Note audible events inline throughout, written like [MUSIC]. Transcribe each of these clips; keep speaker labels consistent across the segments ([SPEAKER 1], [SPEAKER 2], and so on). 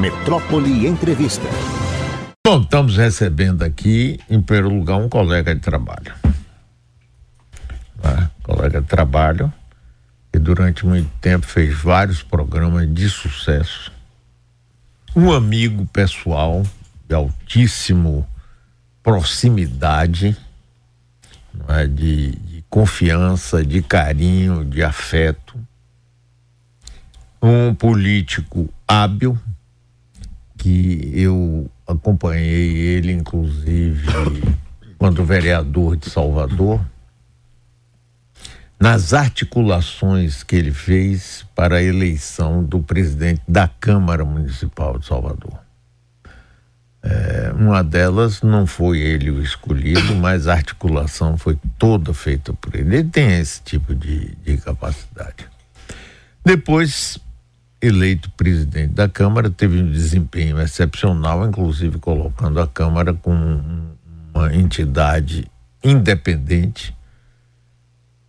[SPEAKER 1] Metrópole Entrevista.
[SPEAKER 2] Bom, estamos recebendo aqui, em primeiro lugar, um colega de trabalho. Né? Colega de trabalho que durante muito tempo fez vários programas de sucesso. Um amigo pessoal de altíssimo proximidade, é? de, de confiança, de carinho, de afeto. Um político hábil, que eu acompanhei ele, inclusive, [COUGHS] quando vereador de Salvador, nas articulações que ele fez para a eleição do presidente da Câmara Municipal de Salvador. É, uma delas não foi ele o escolhido, [COUGHS] mas a articulação foi toda feita por ele. Ele tem esse tipo de, de capacidade. Depois, eleito presidente da Câmara, teve um desempenho excepcional, inclusive colocando a Câmara como uma entidade independente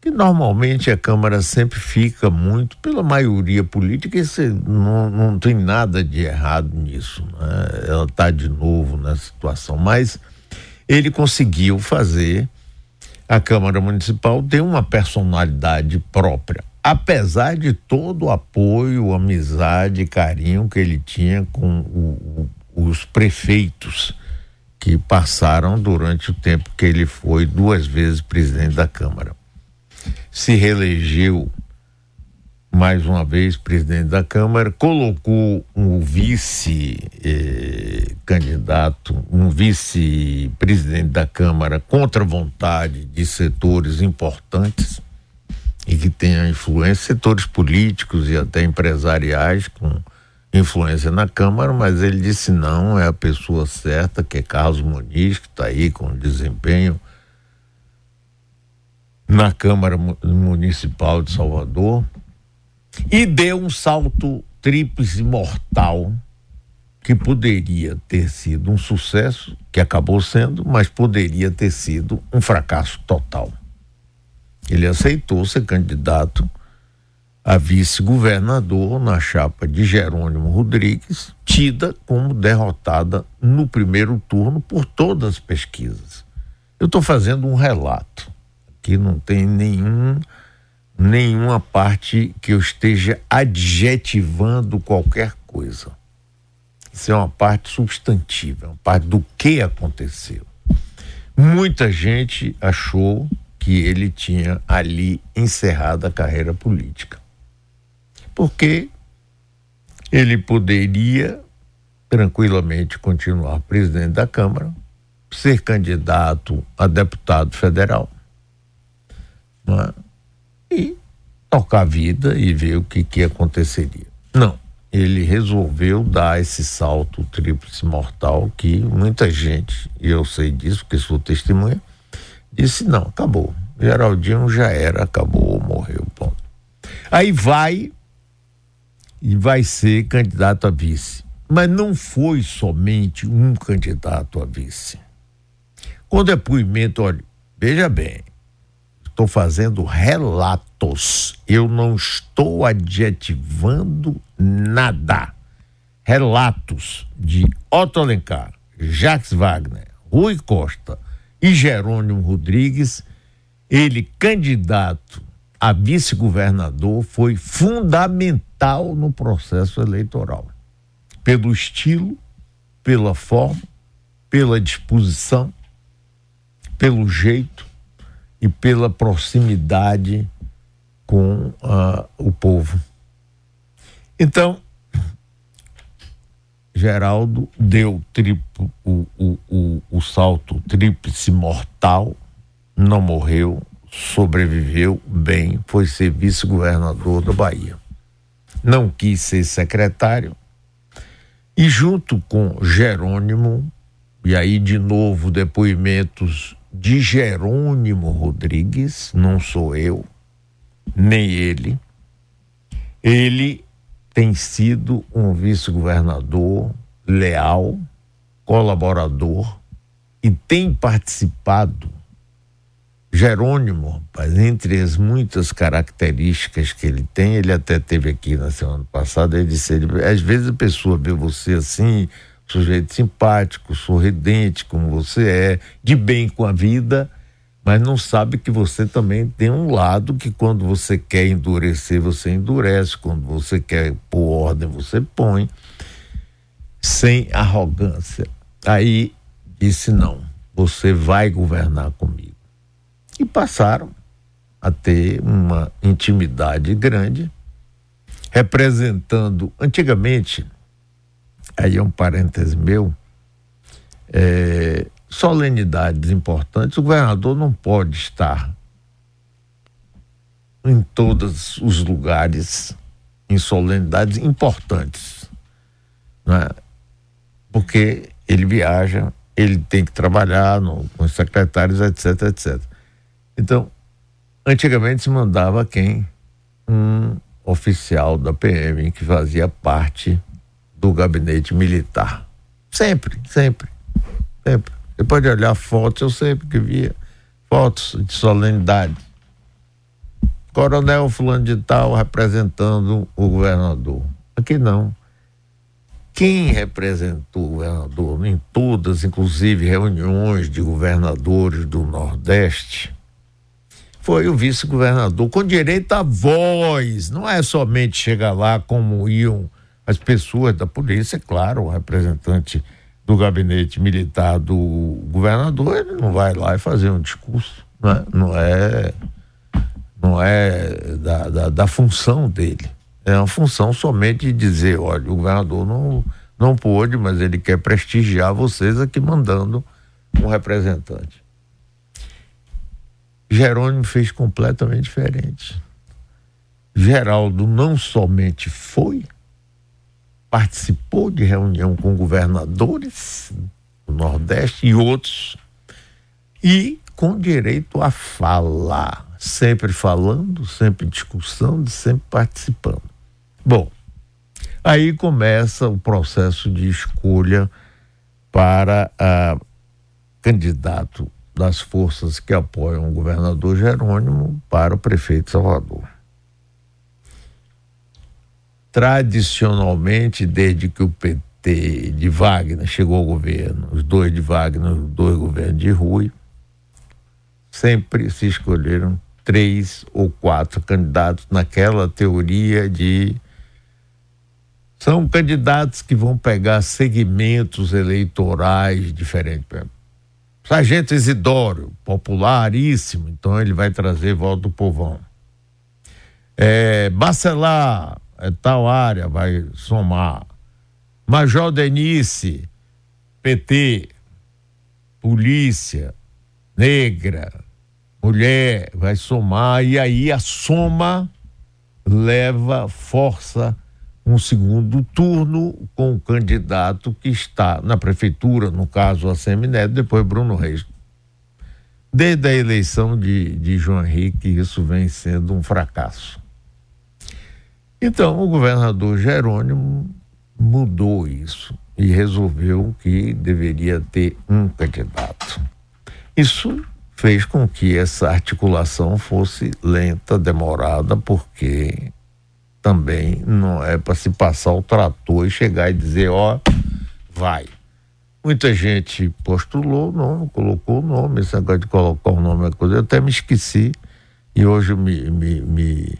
[SPEAKER 2] que normalmente a Câmara sempre fica muito pela maioria política e não, não tem nada de errado nisso. Né? Ela está de novo na situação, mas ele conseguiu fazer a Câmara Municipal ter uma personalidade própria, apesar de todo o apoio, amizade, carinho que ele tinha com o, o, os prefeitos que passaram durante o tempo que ele foi duas vezes presidente da Câmara. Se reelegeu mais uma vez presidente da Câmara, colocou um vice-candidato, eh, um vice-presidente da Câmara contra vontade de setores importantes e que tenham influência, setores políticos e até empresariais com influência na Câmara, mas ele disse não, é a pessoa certa, que é Carlos Muniz, que está aí com desempenho na Câmara Municipal de Salvador e deu um salto tríplice mortal que poderia ter sido um sucesso, que acabou sendo, mas poderia ter sido um fracasso total. Ele aceitou ser candidato a vice-governador na chapa de Jerônimo Rodrigues, tida como derrotada no primeiro turno por todas as pesquisas. Eu estou fazendo um relato que não tem nenhum nenhuma parte que eu esteja adjetivando qualquer coisa. Isso é uma parte substantiva, é uma parte do que aconteceu. Muita gente achou que ele tinha ali encerrado a carreira política. Porque ele poderia tranquilamente continuar presidente da Câmara, ser candidato a deputado federal né? e tocar a vida e ver o que, que aconteceria. Não, ele resolveu dar esse salto tríplice mortal que muita gente, e eu sei disso porque sou testemunha, disse: não, acabou. Geraldinho já era, acabou, morreu, ponto. Aí vai e vai ser candidato a vice. Mas não foi somente um candidato a vice. Com depoimento, olha, veja bem, estou fazendo relatos. Eu não estou adjetivando nada. Relatos de Otto Alencar, Jacques Wagner, Rui Costa e Jerônimo Rodrigues, ele candidato a vice-governador foi fundamental no processo eleitoral. Pelo estilo, pela forma, pela disposição, pelo jeito, e pela proximidade com uh, o povo. Então, Geraldo deu triplo, o, o, o, o salto tríplice mortal, não morreu, sobreviveu bem, foi ser vice-governador da Bahia. Não quis ser secretário, e junto com Jerônimo, e aí de novo depoimentos de Jerônimo Rodrigues, não sou eu, nem ele. Ele tem sido um vice-governador leal, colaborador e tem participado Jerônimo, rapaz, entre as muitas características que ele tem, ele até teve aqui na semana passada, ele disse, ele, às vezes a pessoa vê você assim, sujeito simpático, sorridente, como você é, de bem com a vida, mas não sabe que você também tem um lado que quando você quer endurecer, você endurece, quando você quer pôr ordem, você põe, sem arrogância. Aí disse: não, você vai governar comigo. E passaram a ter uma intimidade grande, representando, antigamente, aí é um parêntese meu, é, solenidades importantes, o governador não pode estar em todos os lugares em solenidades importantes, né? porque ele viaja, ele tem que trabalhar no, com os secretários, etc, etc. Então, antigamente se mandava quem? Um oficial da PM que fazia parte do gabinete militar. Sempre, sempre, sempre. Você pode olhar fotos, eu sempre que via fotos de solenidade. Coronel fulano de tal representando o governador. Aqui não. Quem representou o governador em todas, inclusive reuniões de governadores do Nordeste, foi o vice-governador, com direito à voz. Não é somente chegar lá como iam as pessoas da polícia, é claro, o representante do gabinete militar do governador, ele não vai lá e fazer um discurso. Né? Não é, não é da, da, da função dele. É uma função somente de dizer, olha, o governador não, não pôde, mas ele quer prestigiar vocês aqui mandando um representante. Jerônimo fez completamente diferente. Geraldo não somente foi, participou de reunião com governadores do Nordeste e outros, e com direito a falar, sempre falando, sempre discussão, sempre participando. Bom, aí começa o processo de escolha para a candidato das forças que apoiam o governador Jerônimo para o prefeito Salvador. Tradicionalmente, desde que o PT de Wagner chegou ao governo, os dois de Wagner, os dois governos de Rui, sempre se escolheram três ou quatro candidatos naquela teoria de são candidatos que vão pegar segmentos eleitorais diferentes. Sargento Isidoro, popularíssimo, então ele vai trazer voto do povão. É, Bacelar, é, tal área, vai somar. Major Denise, PT, polícia, negra, mulher, vai somar, e aí a soma leva força um segundo turno com o candidato que está na prefeitura, no caso a Semineto, depois Bruno Reis. Desde a eleição de, de João Henrique, isso vem sendo um fracasso. Então, o governador Jerônimo mudou isso e resolveu que deveria ter um candidato. Isso fez com que essa articulação fosse lenta, demorada, porque também não é para se passar o trator e chegar e dizer, ó, vai. Muita gente postulou o nome, colocou o nome, esse negócio de colocar o nome é coisa, eu até me esqueci e hoje me, me, me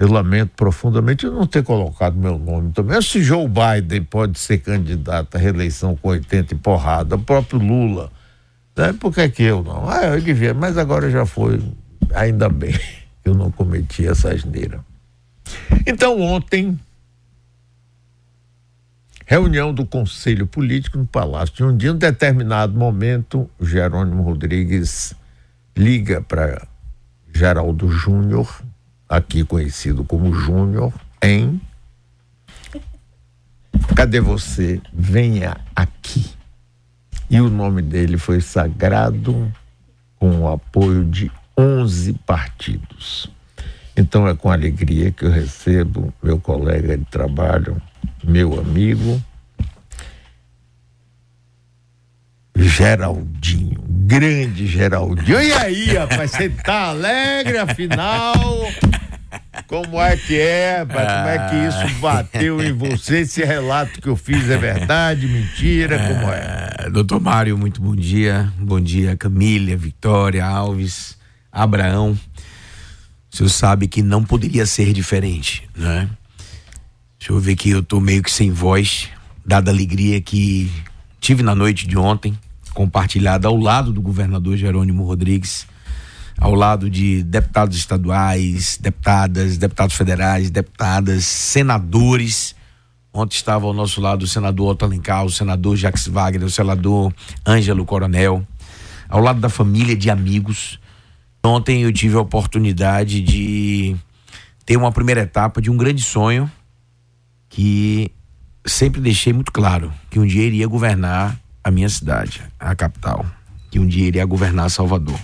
[SPEAKER 2] eu lamento profundamente não ter colocado meu nome também. Se Joe Biden pode ser candidato à reeleição com 80 e porrada, o próprio Lula, né? por que, que eu não? Ah, eu devia, mas agora já foi, ainda bem [LAUGHS] que eu não cometi essa asneira. Então, ontem, reunião do Conselho Político no Palácio de um dia, em um determinado momento, Jerônimo Rodrigues liga para Geraldo Júnior, aqui conhecido como Júnior, em Cadê você? Venha aqui. E o nome dele foi sagrado com o apoio de 11 partidos. Então é com alegria que eu recebo meu colega de trabalho, meu amigo, Geraldinho, Grande Geraldinho. E aí, rapaz, você tá alegre afinal? Como é que é, rapaz? Como é que isso bateu em você? Esse relato que eu fiz é verdade, mentira? Como é?
[SPEAKER 3] é doutor Mário, muito bom dia. Bom dia, Camila, Vitória, Alves, Abraão. O senhor sabe que não poderia ser diferente, né? Deixa eu ver que eu tô meio que sem voz, dada a alegria que tive na noite de ontem compartilhada ao lado do governador Jerônimo Rodrigues, ao lado de deputados estaduais, deputadas, deputados federais, deputadas, senadores. Ontem estava ao nosso lado o senador Otto Alencar, o senador Jacques Wagner, o senador Ângelo Coronel, ao lado da família de amigos. Ontem eu tive a oportunidade de ter uma primeira etapa de um grande sonho que sempre deixei muito claro que um dia iria governar a minha cidade, a capital, que um dia iria governar Salvador.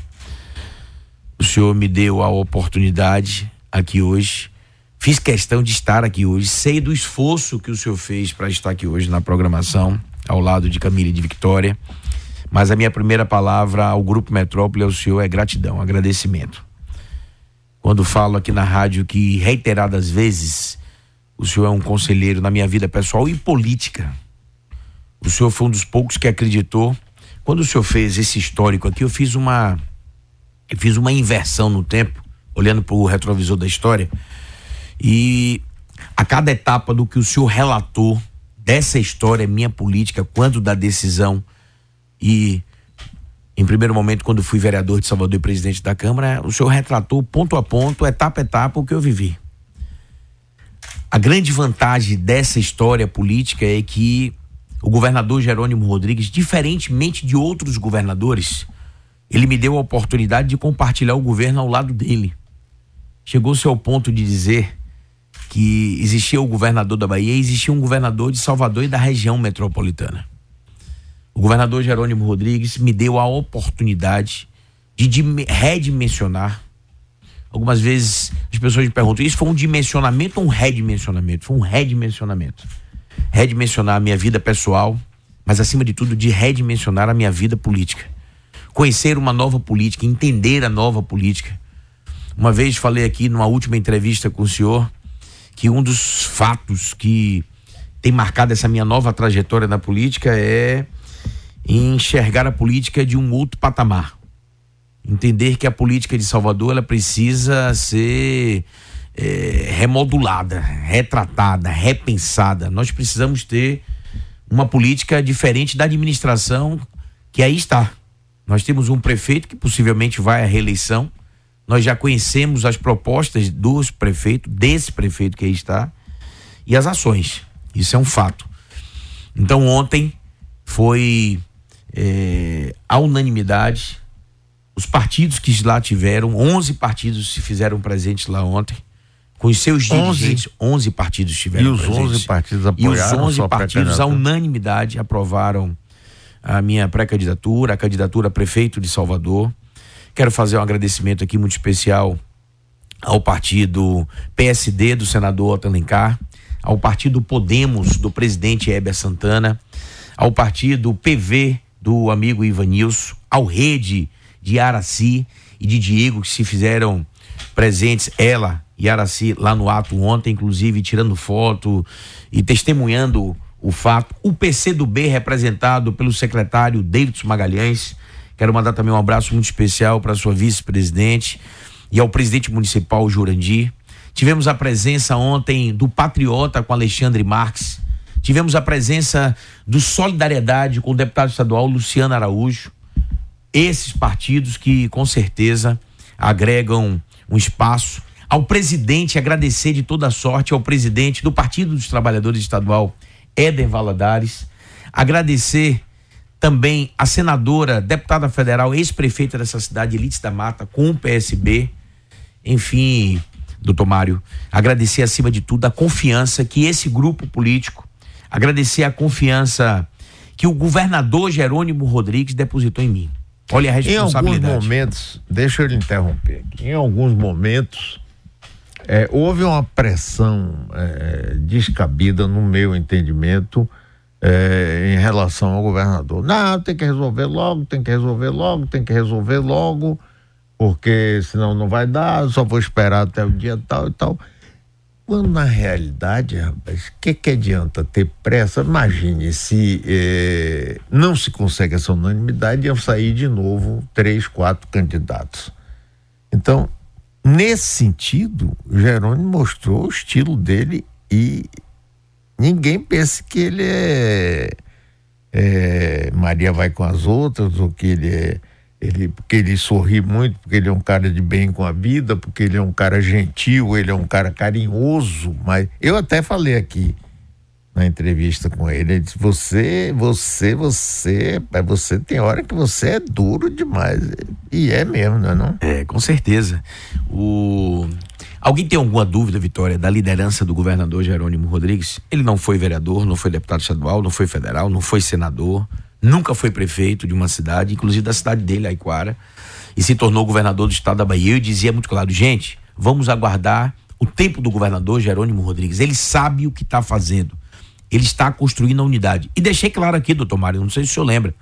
[SPEAKER 3] O senhor me deu a oportunidade aqui hoje. Fiz questão de estar aqui hoje. Sei do esforço que o senhor fez para estar aqui hoje na programação, ao lado de Camila e de Vitória. Mas a minha primeira palavra ao Grupo Metrópole ao senhor é gratidão, agradecimento. Quando falo aqui na rádio que reiteradas vezes o senhor é um conselheiro na minha vida pessoal e política o senhor foi um dos poucos que acreditou. Quando o senhor fez esse histórico aqui, eu fiz uma eu fiz uma inversão no tempo, olhando para o retrovisor da história. E a cada etapa do que o senhor relatou dessa história minha política, quando da decisão e em primeiro momento quando fui vereador de Salvador e presidente da Câmara, o senhor retratou ponto a ponto, etapa a etapa o que eu vivi. A grande vantagem dessa história política é que o governador Jerônimo Rodrigues, diferentemente de outros governadores, ele me deu a oportunidade de compartilhar o governo ao lado dele. Chegou-se ao ponto de dizer que existia o governador da Bahia e existia um governador de Salvador e da região metropolitana. O governador Jerônimo Rodrigues me deu a oportunidade de redimensionar. Algumas vezes as pessoas me perguntam: isso foi um dimensionamento ou um redimensionamento? Foi um redimensionamento redimensionar a minha vida pessoal, mas acima de tudo de redimensionar a minha vida política. Conhecer uma nova política, entender a nova política. Uma vez falei aqui numa última entrevista com o senhor que um dos fatos que tem marcado essa minha nova trajetória na política é enxergar a política de um outro patamar. Entender que a política de Salvador ela precisa ser é, remodulada, retratada, repensada. Nós precisamos ter uma política diferente da administração que aí está. Nós temos um prefeito que possivelmente vai à reeleição. Nós já conhecemos as propostas dos prefeitos, desse prefeito que aí está, e as ações. Isso é um fato. Então, ontem foi é, a unanimidade. Os partidos que lá tiveram, 11 partidos se fizeram presentes lá ontem com os seus dirigentes, 11, 11 partidos tiveram
[SPEAKER 2] E os presentes. 11 partidos apoiaram
[SPEAKER 3] E os 11 partidos, à unanimidade, aprovaram a minha pré-candidatura, a candidatura a prefeito de Salvador. Quero fazer um agradecimento aqui muito especial ao partido PSD do senador Otto Alencar, ao partido Podemos do presidente Heber Santana, ao partido PV do amigo Ivanilson, ao Rede de Araci e de Diego que se fizeram presentes, ela e Araci lá no ato ontem, inclusive tirando foto e testemunhando o fato. O PCdoB representado pelo secretário Davidson Magalhães. Quero mandar também um abraço muito especial para sua vice-presidente e ao presidente municipal Jurandir. Tivemos a presença ontem do Patriota com Alexandre Marques. Tivemos a presença do Solidariedade com o deputado estadual Luciano Araújo. Esses partidos que com certeza agregam um espaço ao presidente, agradecer de toda sorte ao presidente do Partido dos Trabalhadores Estadual, Éder Valadares, agradecer também a senadora, deputada federal, ex-prefeita dessa cidade, Elites da Mata, com o PSB, enfim, doutor Mário, agradecer acima de tudo a confiança que esse grupo político, agradecer a confiança que o governador Jerônimo Rodrigues depositou em mim. Olha a responsabilidade.
[SPEAKER 2] Em alguns momentos, deixa eu lhe interromper aqui, em alguns momentos é, houve uma pressão é, descabida, no meu entendimento, é, em relação ao governador. Não, tem que resolver logo, tem que resolver logo, tem que resolver logo, porque senão não vai dar, só vou esperar até o dia tal e tal. Quando na realidade, rapaz, o que, que adianta ter pressa? Imagine se eh, não se consegue essa unanimidade, iam sair de novo três, quatro candidatos. Então, nesse sentido, Jerônimo mostrou o estilo dele e ninguém pense que ele é, é Maria vai com as outras, ou que ele é ele, porque ele sorri muito, porque ele é um cara de bem com a vida, porque ele é um cara gentil, ele é um cara carinhoso, mas eu até falei aqui na entrevista com ele, ele disse, você, você, você, você tem hora que você é duro demais, e é mesmo, não é não?
[SPEAKER 3] É, com certeza. O... Alguém tem alguma dúvida, Vitória, da liderança do governador Jerônimo Rodrigues? Ele não foi vereador, não foi deputado estadual, não foi federal, não foi senador, nunca foi prefeito de uma cidade, inclusive da cidade dele, Aiquara, e se tornou governador do estado da Bahia. E dizia muito claro: gente, vamos aguardar o tempo do governador Jerônimo Rodrigues. Ele sabe o que está fazendo. Ele está construindo a unidade. E deixei claro aqui, doutor Mário, não sei se o senhor lembra,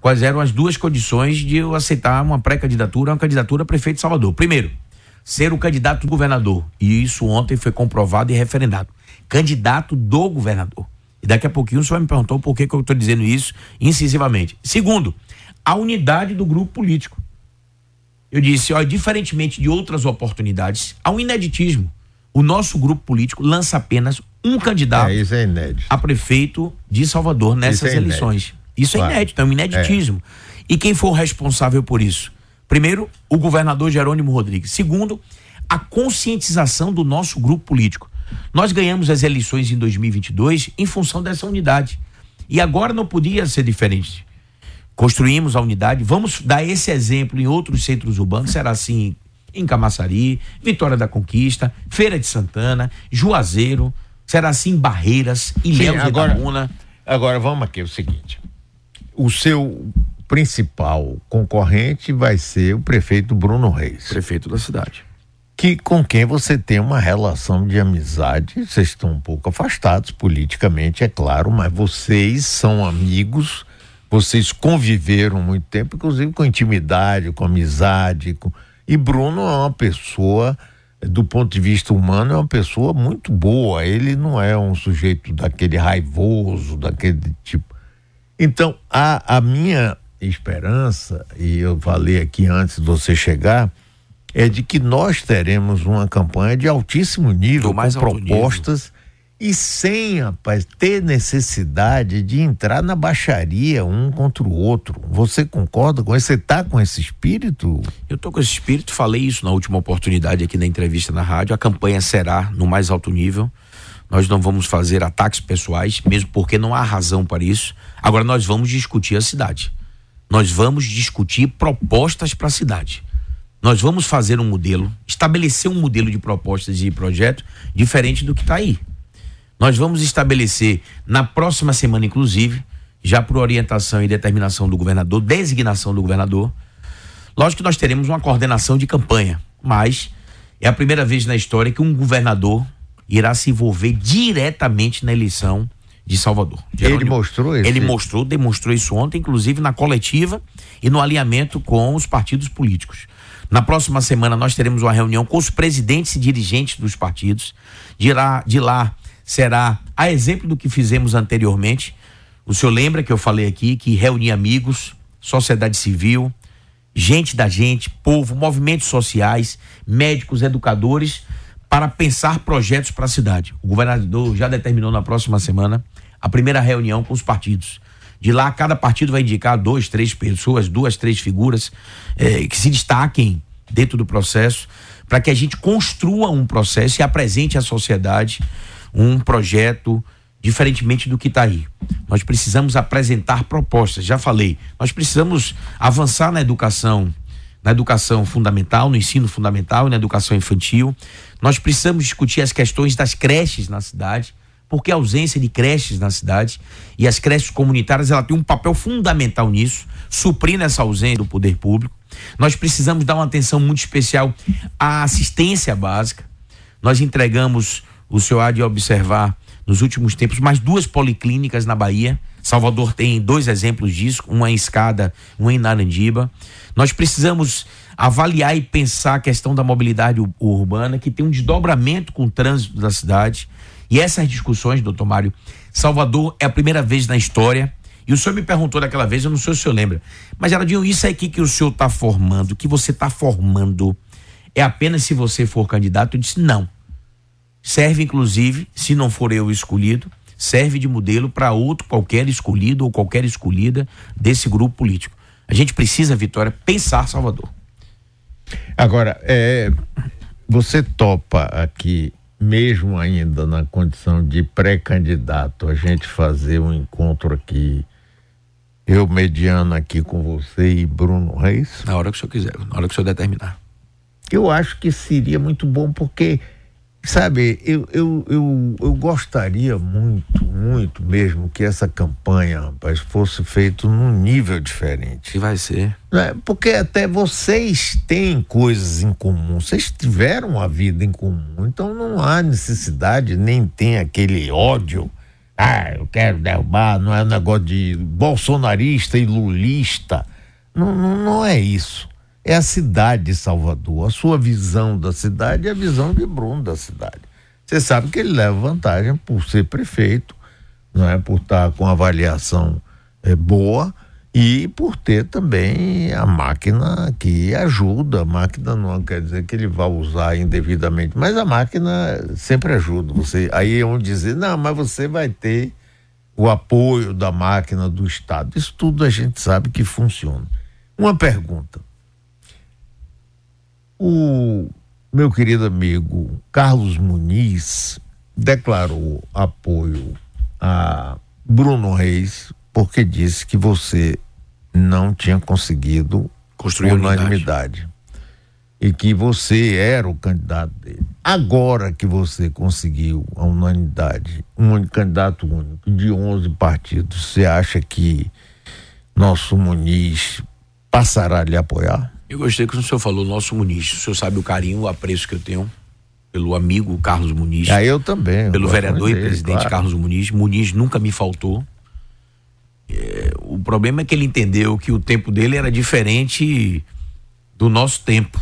[SPEAKER 3] quais eram as duas condições de eu aceitar uma pré-candidatura, uma candidatura a prefeito de Salvador. Primeiro, ser o candidato do governador. E isso ontem foi comprovado e referendado. Candidato do governador. E daqui a pouquinho o senhor me perguntou por que, que eu estou dizendo isso incisivamente. Segundo, a unidade do grupo político. Eu disse, olha, diferentemente de outras oportunidades, há um ineditismo. O nosso grupo político lança apenas um candidato
[SPEAKER 2] é, é
[SPEAKER 3] a prefeito de Salvador nessas isso é eleições. Isso claro. é inédito, é um ineditismo. É. E quem foi o responsável por isso? Primeiro, o governador Jerônimo Rodrigues. Segundo, a conscientização do nosso grupo político. Nós ganhamos as eleições em 2022 em função dessa unidade. E agora não podia ser diferente. Construímos a unidade, vamos dar esse exemplo em outros centros urbanos, será assim em Camaçari, Vitória da Conquista, Feira de Santana, Juazeiro, será assim Barreiras, Ilhéus
[SPEAKER 2] agora, Itamuna. Agora vamos aqui, é o seguinte, o seu principal concorrente vai ser o prefeito Bruno Reis.
[SPEAKER 3] Prefeito da cidade
[SPEAKER 2] que com quem você tem uma relação de amizade, vocês estão um pouco afastados politicamente, é claro, mas vocês são amigos, vocês conviveram muito tempo, inclusive com intimidade, com amizade, com... e Bruno é uma pessoa do ponto de vista humano é uma pessoa muito boa, ele não é um sujeito daquele raivoso, daquele tipo. Então, a, a minha esperança, e eu falei aqui antes de você chegar, é de que nós teremos uma campanha de altíssimo nível, com propostas. E sem, rapaz, ter necessidade de entrar na baixaria um contra o outro. Você concorda com isso? Você está com esse espírito?
[SPEAKER 3] Eu estou com esse espírito, falei isso na última oportunidade aqui na entrevista na rádio. A campanha será no mais alto nível. Nós não vamos fazer ataques pessoais, mesmo porque não há razão para isso. Agora nós vamos discutir a cidade. Nós vamos discutir propostas para a cidade nós vamos fazer um modelo, estabelecer um modelo de propostas e projeto diferente do que está aí. Nós vamos estabelecer na próxima semana, inclusive, já por orientação e determinação do governador, designação do governador. Lógico que nós teremos uma coordenação de campanha, mas é a primeira vez na história que um governador irá se envolver diretamente na eleição de Salvador.
[SPEAKER 2] Jerônimo, ele mostrou isso?
[SPEAKER 3] Ele mostrou, demonstrou isso ontem, inclusive na coletiva e no alinhamento com os partidos políticos. Na próxima semana nós teremos uma reunião com os presidentes e dirigentes dos partidos. De lá, de lá será a exemplo do que fizemos anteriormente. O senhor lembra que eu falei aqui que reuni amigos, sociedade civil, gente da gente, povo, movimentos sociais, médicos, educadores, para pensar projetos para a cidade. O governador já determinou na próxima semana a primeira reunião com os partidos. De lá, cada partido vai indicar dois, três pessoas, duas, três figuras é, que se destaquem dentro do processo, para que a gente construa um processo e apresente à sociedade um projeto diferentemente do que está aí. Nós precisamos apresentar propostas, já falei, nós precisamos avançar na educação, na educação fundamental, no ensino fundamental e na educação infantil. Nós precisamos discutir as questões das creches na cidade porque a ausência de creches na cidade e as creches comunitárias ela tem um papel fundamental nisso, suprindo essa ausência do poder público. Nós precisamos dar uma atenção muito especial à assistência básica. Nós entregamos, o senhor há de observar, nos últimos tempos, mais duas policlínicas na Bahia. Salvador tem dois exemplos disso, uma em Escada, uma em Narandiba. Nós precisamos avaliar e pensar a questão da mobilidade urbana, que tem um desdobramento com o trânsito da cidade. E essas discussões, doutor Mário, Salvador é a primeira vez na história. E o senhor me perguntou daquela vez, eu não sei se o senhor lembra, mas Geraldinho, isso aqui que o senhor está formando, que você está formando, é apenas se você for candidato? Eu disse, não. Serve, inclusive, se não for eu escolhido, serve de modelo para outro qualquer escolhido ou qualquer escolhida desse grupo político. A gente precisa, Vitória, pensar Salvador.
[SPEAKER 2] Agora, é, você topa aqui, mesmo ainda na condição de pré-candidato, a gente fazer um encontro aqui, eu mediano aqui com você e Bruno Reis?
[SPEAKER 3] Na hora que o senhor quiser, na hora que o senhor determinar.
[SPEAKER 2] Eu acho que seria muito bom, porque Sabe, eu, eu, eu, eu gostaria muito, muito mesmo que essa campanha, rapaz, fosse feita num nível diferente.
[SPEAKER 3] Que vai ser.
[SPEAKER 2] É, porque até vocês têm coisas em comum, vocês tiveram a vida em comum, então não há necessidade, nem tem aquele ódio. Ah, eu quero derrubar, não é um negócio de bolsonarista e lulista. Não, não, não é isso é a cidade de Salvador. A sua visão da cidade é a visão de Bruno da cidade. Você sabe que ele leva vantagem por ser prefeito, não é por estar com avaliação é, boa e por ter também a máquina que ajuda. A máquina não quer dizer que ele vá usar indevidamente, mas a máquina sempre ajuda. Você aí é onde dizer não, mas você vai ter o apoio da máquina do Estado. Isso tudo a gente sabe que funciona. Uma pergunta o meu querido amigo Carlos Muniz declarou apoio a Bruno Reis porque disse que você não tinha conseguido
[SPEAKER 3] construir unanimidade
[SPEAKER 2] e que você era o candidato dele. Agora que você conseguiu a unanimidade, um candidato único de 11 partidos, você acha que nosso Muniz passará a lhe apoiar?
[SPEAKER 3] Eu gostei que o senhor falou, nosso Muniz. O senhor sabe o carinho, o apreço que eu tenho pelo amigo Carlos Muniz.
[SPEAKER 2] Ah, eu também.
[SPEAKER 3] Pelo vereador dele, e presidente claro. Carlos Muniz. Muniz nunca me faltou. É, o problema é que ele entendeu que o tempo dele era diferente do nosso tempo.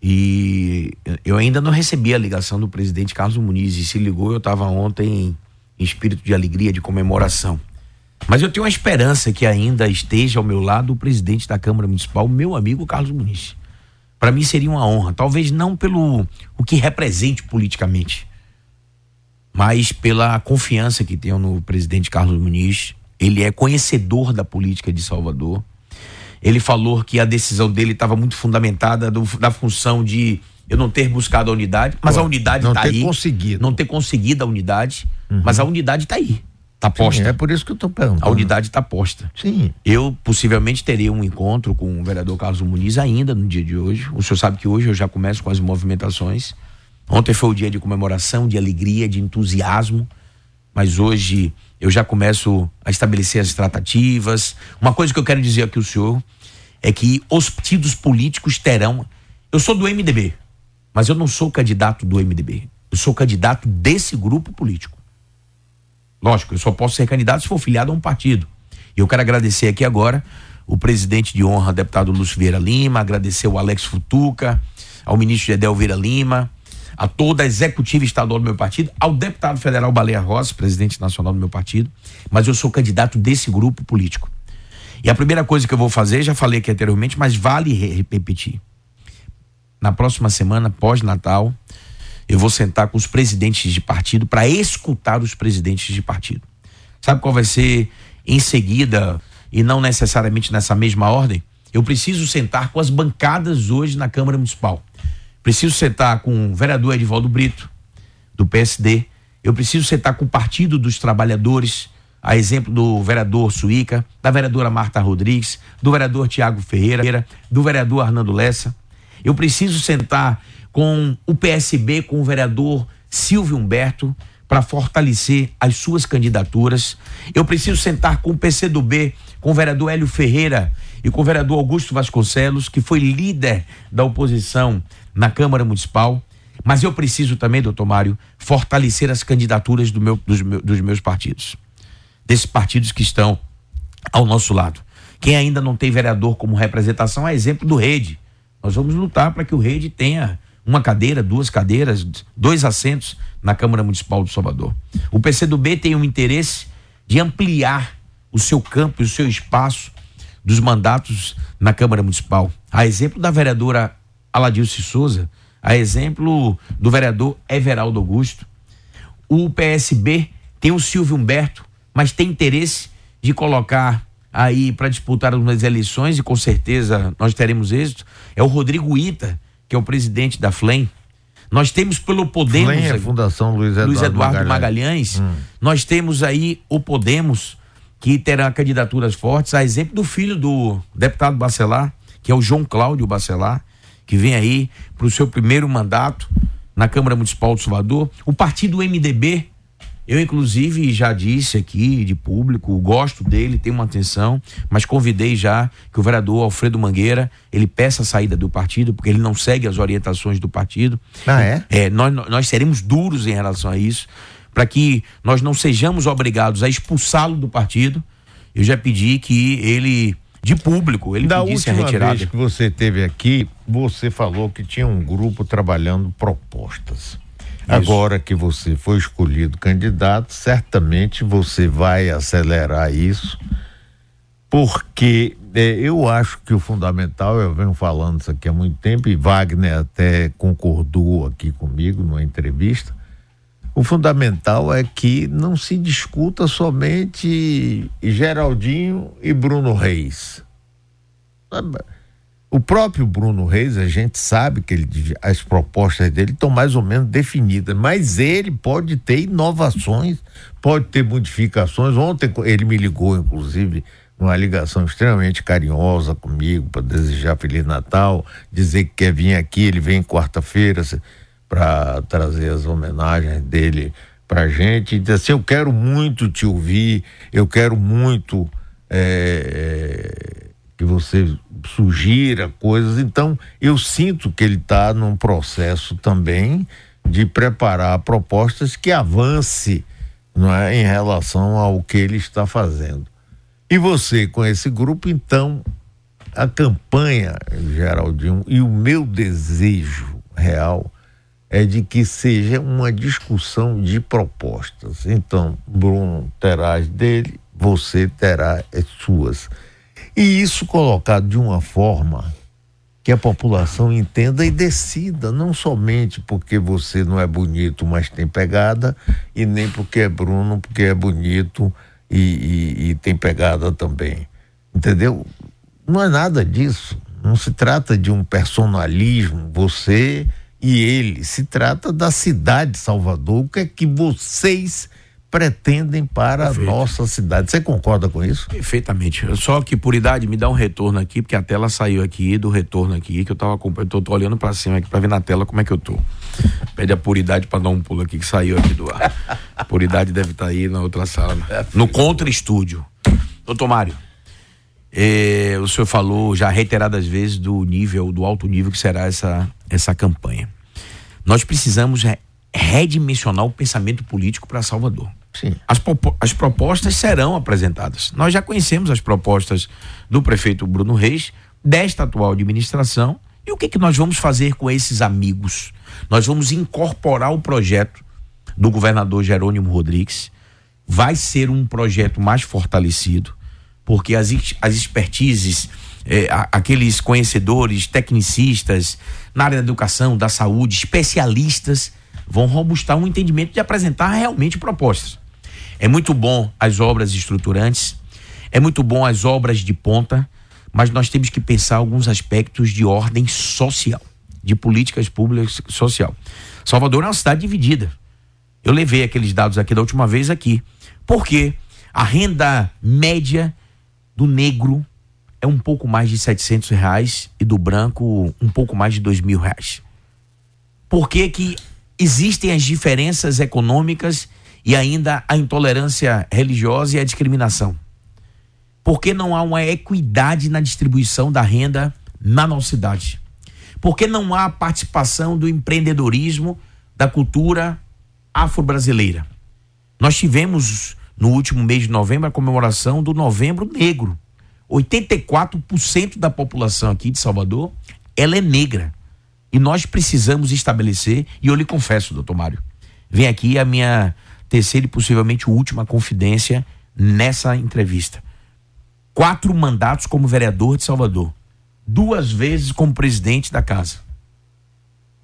[SPEAKER 3] E eu ainda não recebi a ligação do presidente Carlos Muniz. E se ligou, eu estava ontem em espírito de alegria, de comemoração. Mas eu tenho uma esperança que ainda esteja ao meu lado o presidente da Câmara Municipal, meu amigo Carlos Muniz. Para mim seria uma honra, talvez não pelo o que represente politicamente, mas pela confiança que tenho no presidente Carlos Muniz. Ele é conhecedor da política de Salvador. Ele falou que a decisão dele estava muito fundamentada do, da função de eu não ter buscado a unidade, mas Pô, a unidade está aí.
[SPEAKER 2] Não ter conseguido.
[SPEAKER 3] Não ter conseguido a unidade, uhum. mas a unidade está aí. Está posta. Sim,
[SPEAKER 2] é por isso que eu estou perguntando.
[SPEAKER 3] A unidade está posta.
[SPEAKER 2] Sim.
[SPEAKER 3] Eu possivelmente teria um encontro com o vereador Carlos Muniz ainda no dia de hoje. O senhor sabe que hoje eu já começo com as movimentações. Ontem foi o dia de comemoração, de alegria, de entusiasmo. Mas hoje eu já começo a estabelecer as tratativas. Uma coisa que eu quero dizer aqui ao senhor é que os partidos políticos terão. Eu sou do MDB, mas eu não sou candidato do MDB. Eu sou candidato desse grupo político. Lógico, eu só posso ser candidato se for filiado a um partido. E eu quero agradecer aqui agora o presidente de honra, deputado Lúcio Vieira Lima, agradecer o Alex Futuca, ao ministro Gedel Vieira Lima, a toda a executiva estadual do meu partido, ao deputado federal Baleia Rossi, presidente nacional do meu partido, mas eu sou candidato desse grupo político. E a primeira coisa que eu vou fazer, já falei aqui anteriormente, mas vale repetir. Na próxima semana, pós-Natal, eu vou sentar com os presidentes de partido para escutar os presidentes de partido. Sabe qual vai ser em seguida, e não necessariamente nessa mesma ordem? Eu preciso sentar com as bancadas hoje na Câmara Municipal. Preciso sentar com o vereador Edivaldo Brito, do PSD. Eu preciso sentar com o Partido dos Trabalhadores, a exemplo do vereador Suíca, da vereadora Marta Rodrigues, do vereador Tiago Ferreira, do vereador Arnando Lessa. Eu preciso sentar com o PSB, com o vereador Silvio Humberto, para fortalecer as suas candidaturas. Eu preciso sentar com o PCdoB, com o vereador Hélio Ferreira e com o vereador Augusto Vasconcelos, que foi líder da oposição na Câmara Municipal. Mas eu preciso também, doutor Mário, fortalecer as candidaturas do meu, dos, dos meus partidos. Desses partidos que estão ao nosso lado. Quem ainda não tem vereador como representação é exemplo do Rede. Nós vamos lutar para que o Rede tenha uma cadeira, duas cadeiras, dois assentos na Câmara Municipal do Salvador. O PCdoB tem um interesse de ampliar o seu campo e o seu espaço dos mandatos na Câmara Municipal. A exemplo da vereadora Aladilce Souza, a exemplo do vereador Everaldo Augusto. O PSB tem o Silvio Humberto, mas tem interesse de colocar aí para disputar umas eleições e com certeza nós teremos êxito. É o Rodrigo Ita, que é o presidente da FLEM. Nós temos pelo Podemos. FLEM
[SPEAKER 2] é Fundação Luiz Eduardo,
[SPEAKER 3] Luiz Eduardo Magalhães. Magalhães. Hum. Nós temos aí o Podemos, que terá candidaturas fortes, a exemplo do filho do deputado Bacelar, que é o João Cláudio Bacelar, que vem aí para o seu primeiro mandato na Câmara Municipal do Salvador. O partido MDB, eu, inclusive, já disse aqui de público, gosto dele, tenho uma atenção, mas convidei já que o vereador Alfredo Mangueira ele peça a saída do partido, porque ele não segue as orientações do partido.
[SPEAKER 2] Ah, é?
[SPEAKER 3] É, nós, nós seremos duros em relação a isso, para que nós não sejamos obrigados a expulsá-lo do partido. Eu já pedi que ele, de público, ele
[SPEAKER 2] da
[SPEAKER 3] pedisse
[SPEAKER 2] a
[SPEAKER 3] retirada.
[SPEAKER 2] vez que você teve aqui, você falou que tinha um grupo trabalhando propostas. Agora que você foi escolhido candidato, certamente você vai acelerar isso, porque é, eu acho que o fundamental, eu venho falando isso aqui há muito tempo, e Wagner até concordou aqui comigo numa entrevista. O fundamental é que não se discuta somente Geraldinho e Bruno Reis. O próprio Bruno Reis, a gente sabe que ele, as propostas dele estão mais ou menos definidas, mas ele pode ter inovações, pode ter modificações. Ontem ele me ligou, inclusive, uma ligação extremamente carinhosa comigo para desejar Feliz Natal, dizer que quer vir aqui, ele vem quarta-feira para trazer as homenagens dele para a gente. E diz assim: Eu quero muito te ouvir, eu quero muito. É, que você sugira coisas. Então, eu sinto que ele está num processo também de preparar propostas que avance não é, em relação ao que ele está fazendo. E você, com esse grupo, então, a campanha, Geraldinho, e o meu desejo real é de que seja uma discussão de propostas. Então, Bruno terá as dele, você terá as suas. E isso colocado de uma forma que a população entenda e decida, não somente porque você não é bonito, mas tem pegada, e nem porque é Bruno, porque é bonito e, e, e tem pegada também. Entendeu? Não é nada disso. Não se trata de um personalismo, você e ele. Se trata da cidade de Salvador, o que é que vocês pretendem para Perfeito. a nossa cidade. Você concorda com isso?
[SPEAKER 3] Perfeitamente. Só que por idade me dá um retorno aqui, porque a tela saiu aqui do retorno aqui, que eu tava eu tô, tô olhando para cima aqui para ver na tela como é que eu tô. Pede a puridade para dar um pulo aqui que saiu aqui do ar. [LAUGHS] A puridade deve estar tá aí na outra sala. No contra estúdio. Doutor Mário, eh, o senhor falou já reiteradas vezes do nível, do alto nível que será essa, essa campanha. Nós precisamos redimensionar o pensamento político para Salvador. As, as propostas serão apresentadas. Nós já conhecemos as propostas do prefeito Bruno Reis, desta atual administração. E o que, que nós vamos fazer com esses amigos? Nós vamos incorporar o projeto do governador Jerônimo Rodrigues. Vai ser um projeto mais fortalecido, porque as, as expertises, eh, aqueles conhecedores, tecnicistas na área da educação, da saúde, especialistas, vão robustar um entendimento de apresentar realmente propostas. É muito bom as obras estruturantes, é muito bom as obras de ponta, mas nós temos que pensar alguns aspectos de ordem social, de políticas públicas social. Salvador é uma cidade dividida. Eu levei aqueles dados aqui da última vez aqui. Porque a renda média do negro é um pouco mais de 700 reais e do branco um pouco mais de dois mil reais. Por que, que existem as diferenças econômicas e ainda a intolerância religiosa e a discriminação? Por que não há uma equidade na distribuição da renda na nossa cidade? Porque não há participação do empreendedorismo da cultura afro-brasileira. Nós tivemos no último mês de novembro a comemoração do Novembro Negro. 84% da população aqui de Salvador, ela é negra. E nós precisamos estabelecer, e eu lhe confesso, doutor Mário, vem aqui a minha terceira e possivelmente última confidência nessa entrevista. Quatro mandatos como vereador de Salvador, duas vezes como presidente da casa.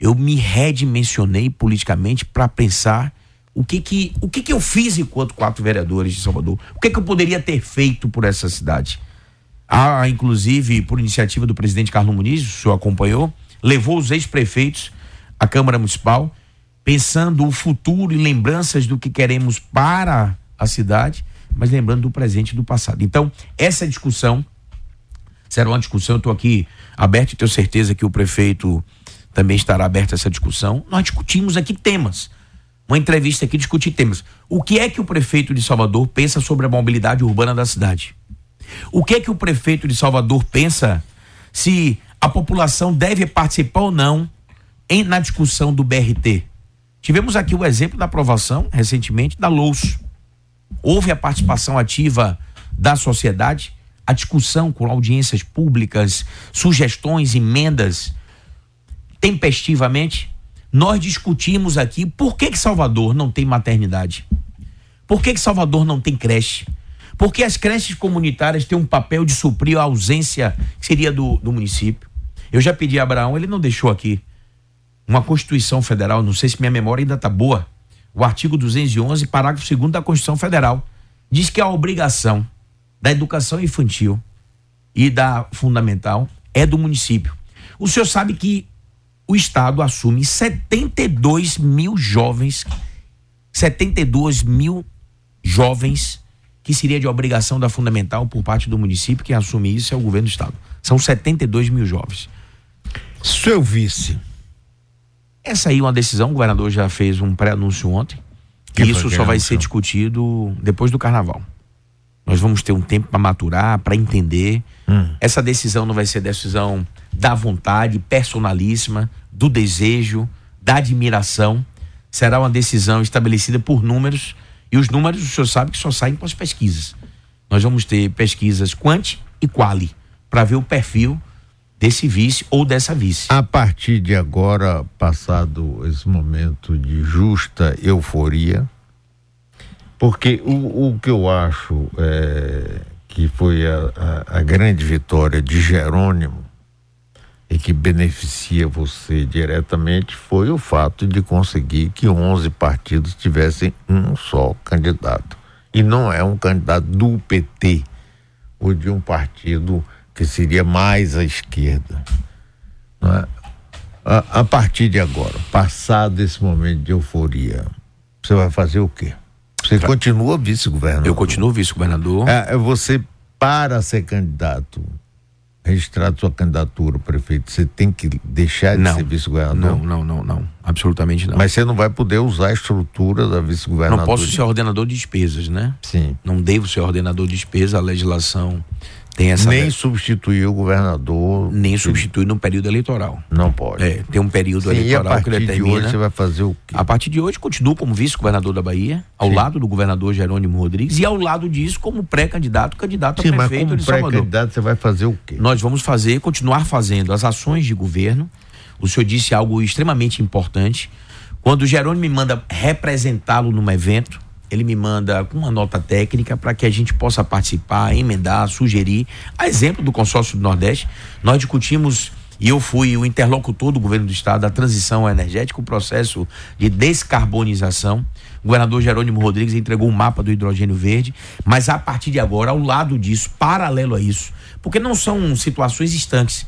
[SPEAKER 3] Eu me redimensionei politicamente para pensar o que que, o que que eu fiz enquanto quatro vereadores de Salvador, o que que eu poderia ter feito por essa cidade. Há, inclusive, por iniciativa do presidente Carlos Muniz, o senhor acompanhou, levou os ex-prefeitos à Câmara Municipal, pensando o futuro e lembranças do que queremos para a cidade, mas lembrando do presente e do passado. Então, essa discussão será uma discussão, eu estou aqui aberto e tenho certeza que o prefeito também estará aberto a essa discussão. Nós discutimos aqui temas. Uma entrevista aqui discutir temas. O que é que o prefeito de Salvador pensa sobre a mobilidade urbana da cidade? O que é que o prefeito de Salvador pensa se população deve participar ou não em, na discussão do BRT? Tivemos aqui o exemplo da aprovação, recentemente, da Louço. Houve a participação ativa da sociedade, a discussão com audiências públicas, sugestões, emendas, tempestivamente. Nós discutimos aqui por que, que Salvador não tem maternidade. Por que, que Salvador não tem creche? Porque as creches comunitárias têm um papel de suprir a ausência que seria do, do município. Eu já pedi a Abraão, ele não deixou aqui. Uma Constituição Federal, não sei se minha memória ainda está boa. O artigo 211, parágrafo 2 da Constituição Federal, diz que a obrigação da educação infantil e da fundamental é do município. O senhor sabe que o Estado assume 72 mil jovens, 72 mil jovens que seria de obrigação da fundamental por parte do município, quem assume isso é o governo do estado. São 72 mil jovens.
[SPEAKER 2] Seu vice.
[SPEAKER 3] Essa aí é uma decisão, o governador já fez um pré-anúncio ontem. Que isso só vai ser discutido depois do carnaval. Nós vamos ter um tempo para maturar, para entender. Hum. Essa decisão não vai ser decisão da vontade personalíssima, do desejo, da admiração. Será uma decisão estabelecida por números e os números, o senhor sabe que só saem com as pesquisas. Nós vamos ter pesquisas quanti e quali para ver o perfil desse vice ou dessa vice.
[SPEAKER 2] A partir de agora, passado esse momento de justa euforia, porque o, o que eu acho é, que foi a, a, a grande vitória de Jerônimo e que beneficia você diretamente foi o fato de conseguir que 11 partidos tivessem um só candidato. E não é um candidato do PT ou de um partido que seria mais à esquerda. É? A, a, partir de agora, passado esse momento de euforia, você vai fazer o quê? Você continua vice-governador?
[SPEAKER 3] Eu continuo vice-governador.
[SPEAKER 2] É, é você para ser candidato registrado sua candidatura, prefeito, você tem que deixar de
[SPEAKER 3] não,
[SPEAKER 2] ser vice-governador?
[SPEAKER 3] Não, não, não, não. Absolutamente não.
[SPEAKER 2] Mas você não vai poder usar a estrutura da vice-governadora?
[SPEAKER 3] Não posso ser ordenador de despesas, né?
[SPEAKER 2] Sim.
[SPEAKER 3] Não devo ser ordenador de despesas, a legislação tem essa.
[SPEAKER 2] Nem substituir o governador.
[SPEAKER 3] Nem substituir no período eleitoral.
[SPEAKER 2] Não pode.
[SPEAKER 3] É, tem um período Sim, eleitoral
[SPEAKER 2] e a partir
[SPEAKER 3] que determina.
[SPEAKER 2] De hoje você vai fazer o quê?
[SPEAKER 3] A partir de hoje continuo como vice-governador da Bahia, ao Sim. lado do governador Jerônimo Rodrigues e ao lado disso como pré-candidato, candidato a Sim, prefeito
[SPEAKER 2] mas como
[SPEAKER 3] de Salvador.
[SPEAKER 2] pré-candidato você vai fazer o quê?
[SPEAKER 3] Nós vamos fazer, continuar fazendo as ações de governo. O senhor disse algo extremamente importante. Quando o Jerônimo me manda representá-lo num evento, ele me manda uma nota técnica para que a gente possa participar, emendar, sugerir. A exemplo do consórcio do Nordeste, nós discutimos e eu fui o interlocutor do governo do estado da transição energética, o processo de descarbonização. O governador Jerônimo Rodrigues entregou um mapa do hidrogênio verde, mas a partir de agora, ao lado disso, paralelo a isso, porque não são situações estanques.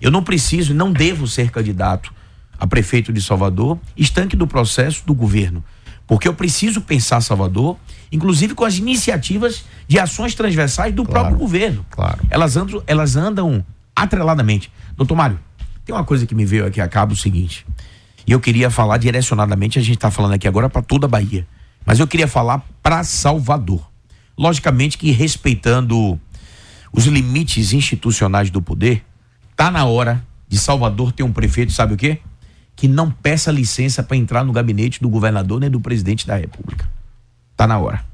[SPEAKER 3] Eu não preciso, não devo ser candidato a prefeito de Salvador, estanque do processo do governo. Porque eu preciso pensar Salvador, inclusive com as iniciativas de ações transversais do claro, próprio governo.
[SPEAKER 2] Claro.
[SPEAKER 3] Elas andam, elas andam atreladamente. Doutor Mário, tem uma coisa que me veio aqui a cabo o seguinte. E eu queria falar direcionadamente, a gente está falando aqui agora para toda a Bahia. Mas eu queria falar para Salvador. Logicamente que respeitando os limites institucionais do poder, tá na hora de Salvador ter um prefeito, sabe o quê? Que não peça licença para entrar no gabinete do governador nem do presidente da República. Tá na hora.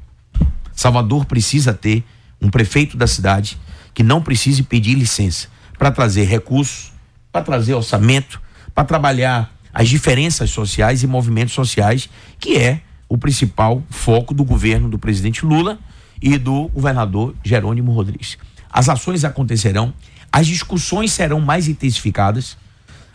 [SPEAKER 3] Salvador precisa ter um prefeito da cidade que não precise pedir licença para trazer recursos, para trazer orçamento, para trabalhar as diferenças sociais e movimentos sociais, que é o principal foco do governo do presidente Lula e do governador Jerônimo Rodrigues. As ações acontecerão, as discussões serão mais intensificadas,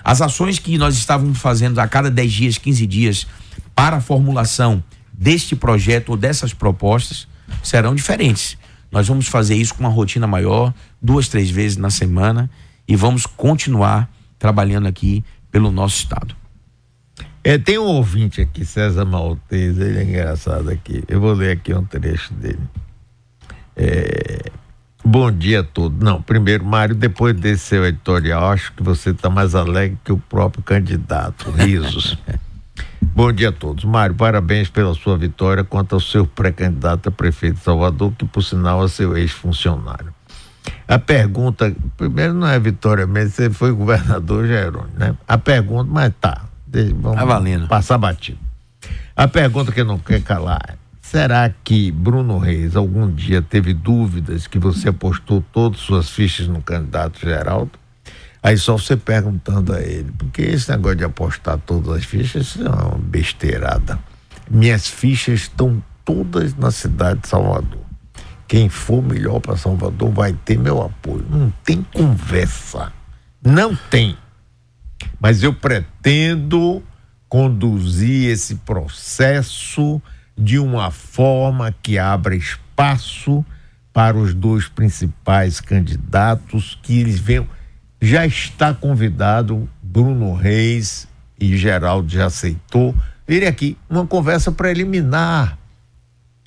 [SPEAKER 3] as ações que nós estávamos fazendo a cada 10 dias, 15 dias, para a formulação deste projeto ou dessas propostas, serão diferentes. Nós vamos fazer isso com uma rotina maior, duas, três vezes na semana, e vamos continuar trabalhando aqui pelo nosso estado.
[SPEAKER 2] É, tem um ouvinte aqui, César Maltese, ele é engraçado aqui. Eu vou ler aqui um trecho dele. É, bom dia a todos. Não, primeiro, Mário, depois desse seu editorial, acho que você está mais alegre que o próprio candidato. Risos. [LAUGHS] Bom dia a todos. Mário, parabéns pela sua vitória quanto ao seu pré-candidato a prefeito de Salvador, que por sinal é seu ex-funcionário. A pergunta, primeiro não é vitória mesmo, você foi governador Jerônimo, né? A pergunta, mas tá, vamos tá valendo. passar batido. A pergunta que eu não quero calar será que Bruno Reis algum dia teve dúvidas que você apostou todas suas fichas no candidato Geraldo? Aí só você perguntando a ele, porque esse negócio de apostar todas as fichas é uma besteirada. Minhas fichas estão todas na cidade de Salvador. Quem for melhor para Salvador vai ter meu apoio. Não tem conversa. Não tem. Mas eu pretendo conduzir esse processo de uma forma que abra espaço para os dois principais candidatos que eles venham já está convidado Bruno Reis e Geraldo já aceitou. Vir aqui uma conversa preliminar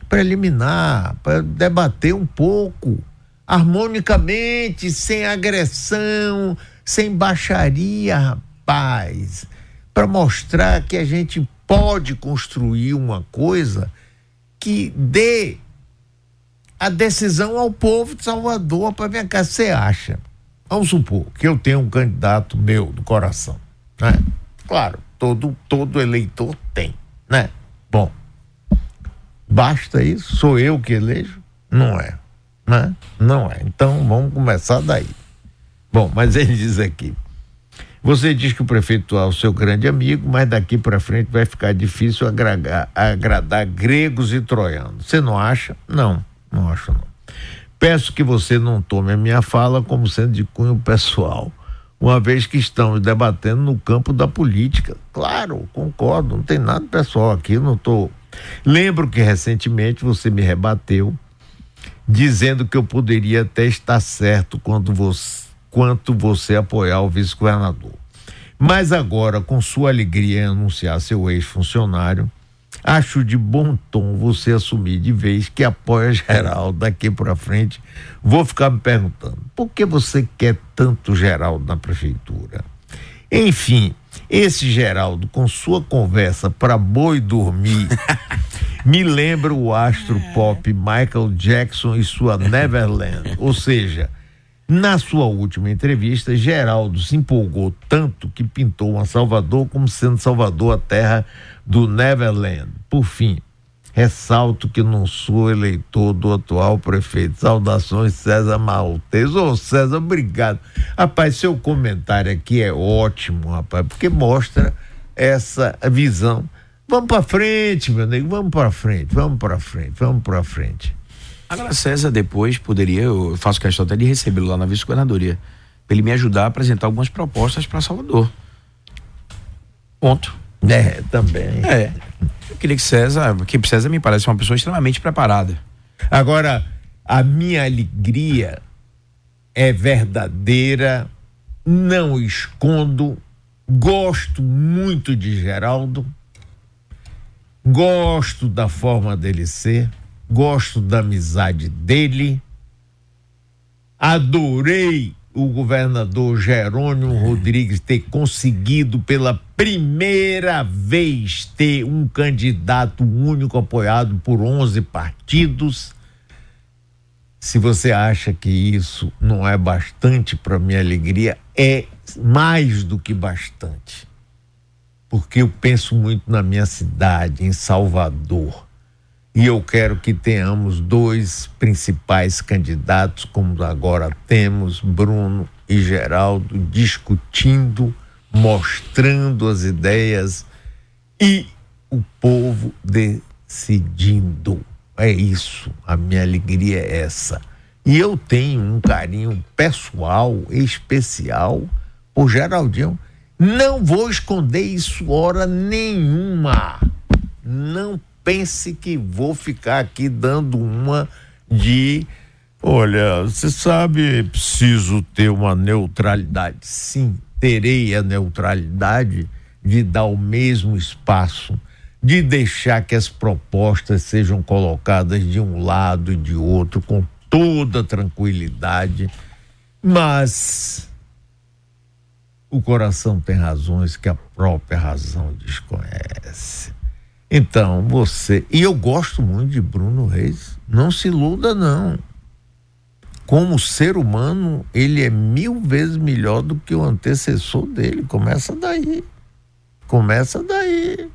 [SPEAKER 2] preliminar para debater um pouco harmonicamente sem agressão sem baixaria rapaz para mostrar que a gente pode construir uma coisa que dê a decisão ao povo de Salvador para ver cá você acha Vamos supor que eu tenho um candidato meu do coração, né? Claro, todo, todo eleitor tem, né? Bom, basta isso? Sou eu que elejo? Não é, né? Não é. Então vamos começar daí. Bom, mas ele diz aqui. Você diz que o prefeito é o seu grande amigo, mas daqui para frente vai ficar difícil agradar, agradar gregos e troianos. Você não acha? Não, não acho não. Peço que você não tome a minha fala como sendo de cunho pessoal, uma vez que estamos debatendo no campo da política. Claro, concordo, não tem nada pessoal aqui, não estou. Tô... Lembro que recentemente você me rebateu dizendo que eu poderia até estar certo quando você, quanto você apoiar o vice-governador. Mas agora, com sua alegria em anunciar seu ex-funcionário, Acho de bom tom você assumir de vez que apoia Geraldo daqui para frente. Vou ficar me perguntando, por que você quer tanto Geraldo na prefeitura? Enfim, esse Geraldo, com sua conversa para boi dormir, [LAUGHS] me lembra o astro pop Michael Jackson e sua Neverland. Ou seja, na sua última entrevista, Geraldo se empolgou tanto que pintou uma Salvador como sendo Salvador a terra do Neverland. Por fim, ressalto que não sou eleitor do atual prefeito. Saudações, César Maltese. Ô, César, obrigado. Rapaz, seu comentário aqui é ótimo, rapaz, porque mostra essa visão. Vamos para frente, meu nego, vamos para frente, vamos para frente, vamos para frente.
[SPEAKER 3] Agora, César, depois poderia, eu faço questão até de recebê-lo lá na vice-governadoria, para ele me ajudar a apresentar algumas propostas para Salvador. Ponto.
[SPEAKER 2] É, também.
[SPEAKER 3] É. Eu queria que César, que César me parece uma pessoa extremamente preparada.
[SPEAKER 2] Agora, a minha alegria é verdadeira, não escondo, gosto muito de Geraldo, gosto da forma dele ser gosto da amizade dele. Adorei o governador Jerônimo Rodrigues ter conseguido pela primeira vez ter um candidato único apoiado por 11 partidos. Se você acha que isso não é bastante para minha alegria, é mais do que bastante. Porque eu penso muito na minha cidade, em Salvador. E eu quero que tenhamos dois principais candidatos, como agora temos, Bruno e Geraldo, discutindo, mostrando as ideias e o povo decidindo. É isso, a minha alegria é essa. E eu tenho um carinho pessoal, especial, por Geraldinho. Não vou esconder isso hora nenhuma. Não pense que vou ficar aqui dando uma de. Olha, você sabe, preciso ter uma neutralidade. Sim, terei a neutralidade de dar o mesmo espaço de deixar que as propostas sejam colocadas de um lado e de outro com toda tranquilidade, mas o coração tem razões que a própria razão desconhece. Então, você. E eu gosto muito de Bruno Reis. Não se iluda, não. Como ser humano, ele é mil vezes melhor do que o antecessor dele. Começa daí. Começa daí.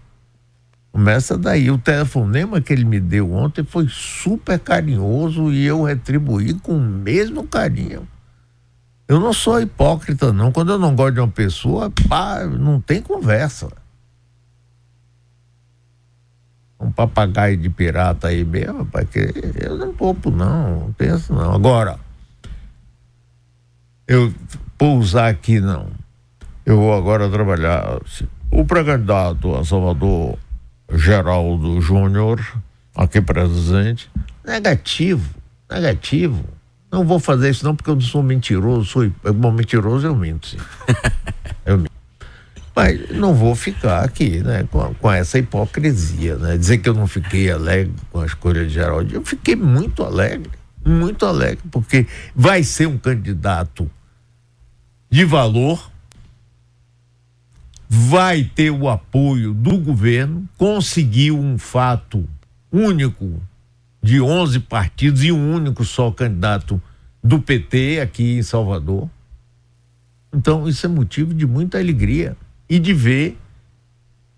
[SPEAKER 2] Começa daí. O telefonema que ele me deu ontem foi super carinhoso e eu retribuí com o mesmo carinho. Eu não sou hipócrita, não. Quando eu não gosto de uma pessoa, pá, não tem conversa. Um papagaio de pirata aí mesmo, rapaz, que eu não topo, não. Não penso, não. Agora, eu pousar aqui, não. Eu vou agora trabalhar. O pré-candidato a Salvador Geraldo Júnior, aqui presente. Negativo, negativo. Não vou fazer isso não porque eu não sou mentiroso, sou bom, mentiroso eu minto, sim. [LAUGHS] eu minto. Mas não vou ficar aqui, né, com, com, essa hipocrisia, né? Dizer que eu não fiquei alegre com a escolha de Geraldo, eu fiquei muito alegre, muito alegre, porque vai ser um candidato de valor, vai ter o apoio do governo, conseguiu um fato único de 11 partidos e um único só candidato do PT aqui em Salvador. Então, isso é motivo de muita alegria e de ver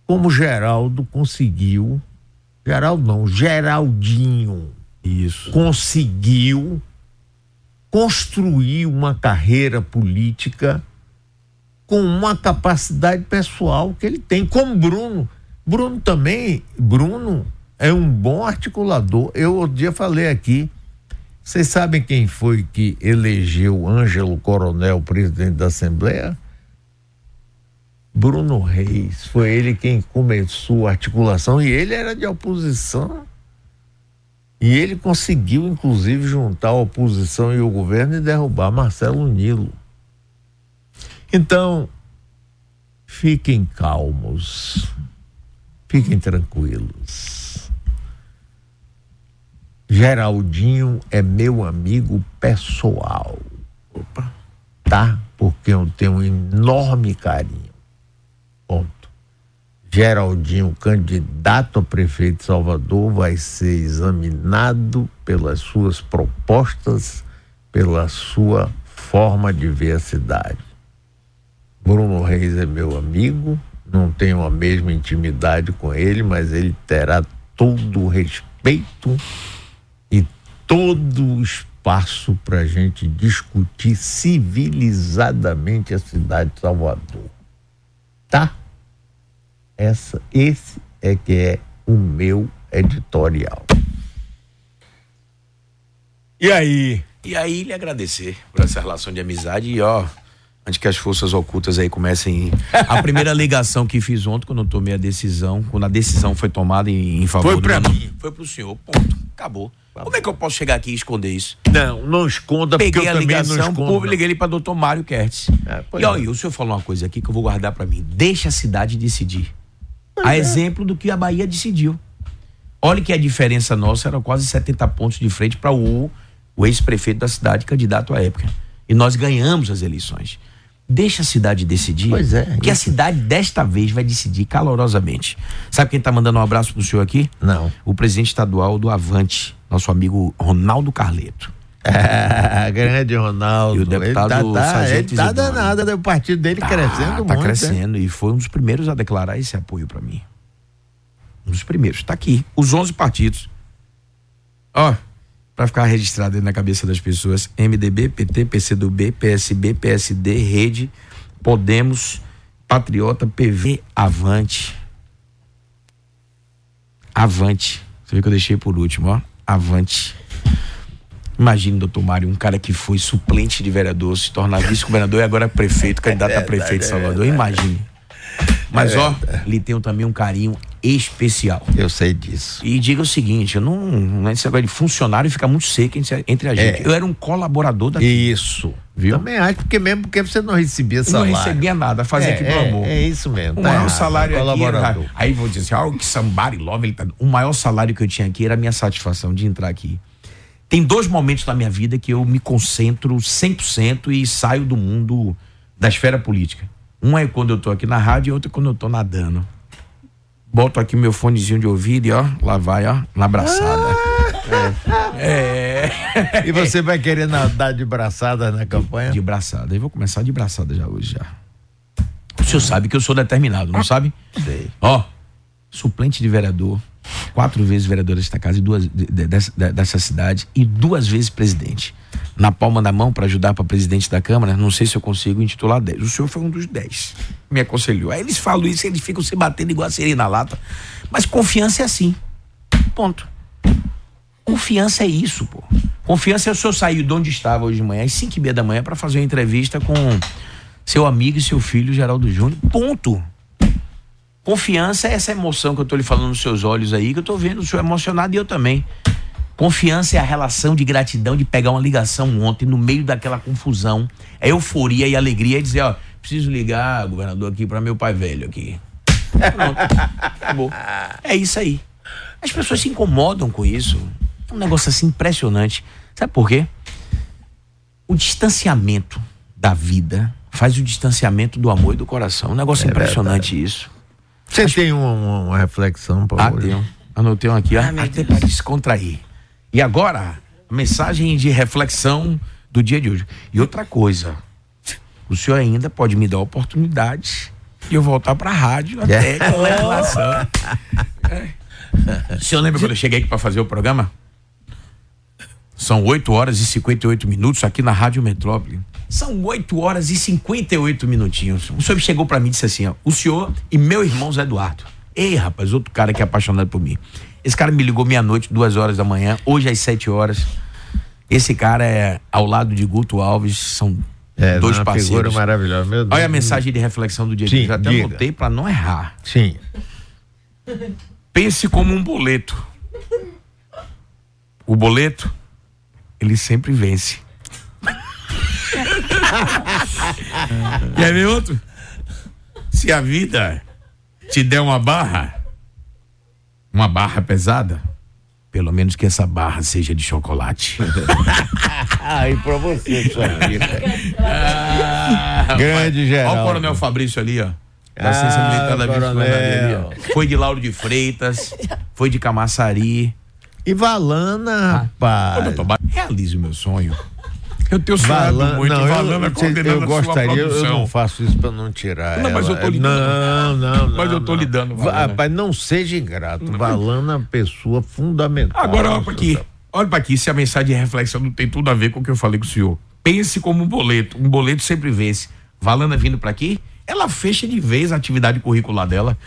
[SPEAKER 2] como Geraldo conseguiu, Geraldo não, Geraldinho, isso, conseguiu construir uma carreira política com uma capacidade pessoal que ele tem, como Bruno. Bruno também, Bruno é um bom articulador. Eu outro dia falei aqui, vocês sabem quem foi que elegeu Ângelo Coronel presidente da Assembleia? Bruno Reis. Foi ele quem começou a articulação e ele era de oposição. E ele conseguiu, inclusive, juntar a oposição e o governo e derrubar Marcelo Nilo. Então, fiquem calmos, fiquem tranquilos. Geraldinho é meu amigo pessoal. Tá? Porque eu tenho um enorme carinho. Ponto. Geraldinho, candidato a prefeito de Salvador, vai ser examinado pelas suas propostas, pela sua forma de ver a cidade. Bruno Reis é meu amigo, não tenho a mesma intimidade com ele, mas ele terá todo o respeito e todo o espaço para a gente discutir civilizadamente a cidade de Salvador. Tá? Essa, esse é que é o meu editorial.
[SPEAKER 3] E aí? E aí, lhe agradecer por essa relação de amizade e ó, antes que as forças ocultas aí comecem. A primeira [LAUGHS] ligação que fiz ontem, quando eu tomei a decisão, quando a decisão foi tomada em, em favor
[SPEAKER 2] foi
[SPEAKER 3] do
[SPEAKER 2] pra mim.
[SPEAKER 3] Foi pro senhor. Ponto. Acabou. Como é que eu posso chegar aqui e esconder isso?
[SPEAKER 2] Não, não esconda,
[SPEAKER 3] Peguei
[SPEAKER 2] porque eu
[SPEAKER 3] a
[SPEAKER 2] também
[SPEAKER 3] ligação,
[SPEAKER 2] não escondo.
[SPEAKER 3] liguei ele para doutor Mário Kertz.
[SPEAKER 2] É, pois
[SPEAKER 3] e ó,
[SPEAKER 2] é.
[SPEAKER 3] o senhor falou uma coisa aqui que eu vou guardar para mim. Deixa a cidade decidir. a
[SPEAKER 2] é.
[SPEAKER 3] exemplo do que a Bahia decidiu. Olha que a diferença nossa era quase 70 pontos de frente para o, o ex-prefeito da cidade, candidato à época. E nós ganhamos as eleições. Deixa a cidade decidir.
[SPEAKER 2] Pois é,
[SPEAKER 3] Que a cidade desta vez vai decidir calorosamente. Sabe quem tá mandando um abraço pro senhor aqui?
[SPEAKER 2] Não.
[SPEAKER 3] O presidente estadual do Avante, nosso amigo Ronaldo Carleto. [LAUGHS]
[SPEAKER 2] É, grande Ronaldo.
[SPEAKER 3] E o deputado
[SPEAKER 2] ele tá, tá, ele
[SPEAKER 3] Sargento
[SPEAKER 2] tá danado, né? o partido dele
[SPEAKER 3] Tá,
[SPEAKER 2] crescendo
[SPEAKER 3] tá
[SPEAKER 2] muito. né?
[SPEAKER 3] crescendo e foi um dos primeiros a declarar esse apoio para mim. Um dos primeiros. Tá aqui, os 11 partidos. Ó, para ficar registrado aí na cabeça das pessoas, MDB, PT, PCdoB, PSB, PSD, Rede, Podemos, Patriota, PV, Avante. Avante. Você viu que eu deixei por último, ó. Avante. Imagine, doutor Mário, um cara que foi suplente de vereador, se tornar vice-governador e agora prefeito, candidato a prefeito de Salvador. Imagine. Mas, ó, lhe tenho também um carinho especial.
[SPEAKER 2] Eu sei disso.
[SPEAKER 3] E diga o seguinte, eu não, não é esse negócio de funcionário fica muito seco entre, a gente.
[SPEAKER 2] É.
[SPEAKER 3] Eu era um colaborador da
[SPEAKER 2] Isso.
[SPEAKER 3] Viu?
[SPEAKER 2] Também acho, porque mesmo porque você não recebia
[SPEAKER 3] não
[SPEAKER 2] salário.
[SPEAKER 3] recebia nada, fazia
[SPEAKER 2] é,
[SPEAKER 3] aqui pro
[SPEAKER 2] é,
[SPEAKER 3] amor.
[SPEAKER 2] É isso mesmo.
[SPEAKER 3] O
[SPEAKER 2] tá
[SPEAKER 3] maior
[SPEAKER 2] errado,
[SPEAKER 3] salário
[SPEAKER 2] é
[SPEAKER 3] aqui era. Aí vou dizer assim, ah, que somebody love ele tá. O maior salário que eu tinha aqui era a minha satisfação de entrar aqui. Tem dois momentos na minha vida que eu me concentro 100% e saio do mundo da esfera política. Um é quando eu tô aqui na rádio e outro é quando eu tô nadando. Boto aqui meu fonezinho de ouvido e ó, lá vai, ó, na abraçada. É. é. [LAUGHS]
[SPEAKER 2] E você vai querer nadar de braçada na campanha?
[SPEAKER 3] De braçada. Eu vou começar de braçada já hoje já. O senhor sabe que eu sou determinado, não sabe?
[SPEAKER 2] Sei.
[SPEAKER 3] Ó, suplente de vereador, quatro vezes vereador desta casa e duas de- de- dessa, de- dessa cidade e duas vezes presidente. Na palma da mão para ajudar para presidente da Câmara, não sei se eu consigo intitular 10. O senhor foi um dos 10. Me aconselhou. Aí eles falam isso, eles ficam se batendo igual a siri na lata. Mas confiança é assim. Ponto. Confiança é isso, pô. Confiança é o senhor sair de onde estava hoje de manhã, às 5 e meia da manhã, para fazer uma entrevista com seu amigo e seu filho, Geraldo Júnior. Ponto. Confiança é essa emoção que eu tô lhe falando nos seus olhos aí, que eu tô vendo o senhor emocionado e eu também. Confiança é a relação de gratidão de pegar uma ligação ontem no meio daquela confusão. É euforia e alegria e dizer, ó, preciso ligar, governador, aqui para meu pai velho aqui. Pronto. Acabou. É isso aí. As pessoas se incomodam com isso. É um negócio assim impressionante. Sabe por quê? O distanciamento da vida faz o distanciamento do amor e do coração. Um negócio impressionante isso.
[SPEAKER 2] Você tem uma, uma- uma reflexão para
[SPEAKER 3] Ah,
[SPEAKER 2] hoje?
[SPEAKER 3] tenho. Anotei um aqui, ó. Até para descontrair. E agora, a mensagem de reflexão do dia de hoje. E outra coisa, o senhor ainda pode me dar a oportunidade de eu voltar para a rádio até [LAUGHS] com legislação. [LAUGHS] É. O senhor lembra quando eu cheguei aqui para fazer o programa? São 8 horas e 58 minutos aqui na Rádio Metrópole. São 8 horas e 58 minutinhos. O senhor chegou para mim e disse assim: ó, o senhor e meu irmão Zé Eduardo. Ei, rapaz, outro cara que é apaixonado por mim. Esse cara me ligou meia-noite, duas horas da manhã, hoje às 7 horas. Esse cara é ao lado de Guto Alves, são
[SPEAKER 2] É,
[SPEAKER 3] dois
[SPEAKER 2] uma
[SPEAKER 3] parceiros.
[SPEAKER 2] figura maravilhosa. Meu Deus.
[SPEAKER 3] Olha a mensagem de reflexão do dia
[SPEAKER 2] Sim,
[SPEAKER 3] hoje. Eu Até
[SPEAKER 2] diga.
[SPEAKER 3] anotei para não errar.
[SPEAKER 2] Sim.
[SPEAKER 3] Pense como um boleto. O boleto, ele sempre vence. [LAUGHS] Quer ver outro? Se a vida te der uma barra, uma barra pesada, pelo menos que essa barra seja de chocolate. [LAUGHS]
[SPEAKER 2] Ah, e pra você, sua [LAUGHS] vida.
[SPEAKER 3] Ah,
[SPEAKER 2] Grande
[SPEAKER 3] Olha
[SPEAKER 2] Geraldo.
[SPEAKER 3] o Coronel Fabrício ali, ó. Da
[SPEAKER 2] Ah,
[SPEAKER 3] Ciência Militar da ó. Foi de Lauro de Freitas, foi de Camaçari.
[SPEAKER 2] E Valana,
[SPEAKER 3] Ô,
[SPEAKER 2] rapaz.
[SPEAKER 3] doutor Ba- realize o meu sonho. Eu tenho sonhado
[SPEAKER 2] Valana,
[SPEAKER 3] muito,
[SPEAKER 2] não,
[SPEAKER 3] Valana
[SPEAKER 2] eu,
[SPEAKER 3] coordenando
[SPEAKER 2] eu
[SPEAKER 3] a sua
[SPEAKER 2] gostaria, eu não faço isso pra não tirar
[SPEAKER 3] Não, mas
[SPEAKER 2] ela.
[SPEAKER 3] eu tô lhe
[SPEAKER 2] Não, não, não.
[SPEAKER 3] Mas eu tô
[SPEAKER 2] não.
[SPEAKER 3] lhe dando,
[SPEAKER 2] Va-
[SPEAKER 3] Valana.
[SPEAKER 2] Rapaz, não seja ingrato. Valana é uma pessoa fundamental.
[SPEAKER 3] Agora olha pra aqui. Olha pra aqui se a mensagem de reflexão não tem tudo a ver com o que eu falei com o senhor. Pense como um boleto. Um boleto sempre vence. Valana vindo pra aqui, ela fecha de vez a atividade curricular dela.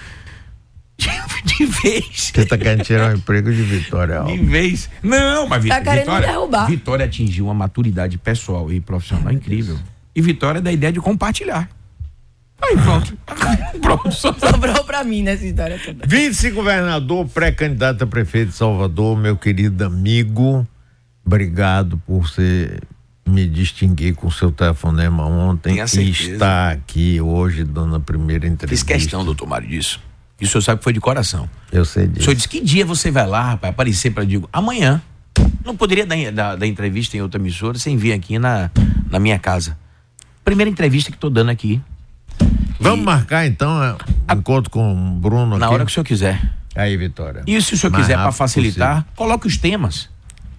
[SPEAKER 3] [LAUGHS] De vez.
[SPEAKER 2] Você tá querendo tirar o emprego de Vitória
[SPEAKER 3] De
[SPEAKER 2] Alves.
[SPEAKER 3] vez. Não, mas
[SPEAKER 4] Tá
[SPEAKER 3] Vitória,
[SPEAKER 4] querendo
[SPEAKER 3] Vitória,
[SPEAKER 4] derrubar.
[SPEAKER 3] Vitória atingiu uma maturidade pessoal e profissional incrível. E Vitória é da ideia de compartilhar. Aí pronto. [LAUGHS] pronto. Só
[SPEAKER 4] Sobrou pra mim nessa história toda.
[SPEAKER 2] Vice-governador, pré-candidato a prefeito de Salvador, meu querido amigo, obrigado por você me distinguir com seu telefonema ontem e estar aqui hoje dando a primeira
[SPEAKER 3] Fiz
[SPEAKER 2] entrevista.
[SPEAKER 3] questão, doutor Mário, disso. E o senhor sabe que foi de coração.
[SPEAKER 2] Eu sei
[SPEAKER 3] O
[SPEAKER 2] disso.
[SPEAKER 3] senhor disse, que dia você vai lá, rapaz, aparecer para digo, amanhã. Não poderia dar, dar, dar entrevista em outra emissora sem vir aqui na, na minha casa. Primeira entrevista que tô dando aqui.
[SPEAKER 2] Vamos
[SPEAKER 3] E-
[SPEAKER 2] marcar então é, um encontro com o Bruno
[SPEAKER 3] Na
[SPEAKER 2] aqui?
[SPEAKER 3] hora que o senhor quiser.
[SPEAKER 2] Aí, Vitória.
[SPEAKER 3] E se o senhor quiser, para facilitar, coloque os temas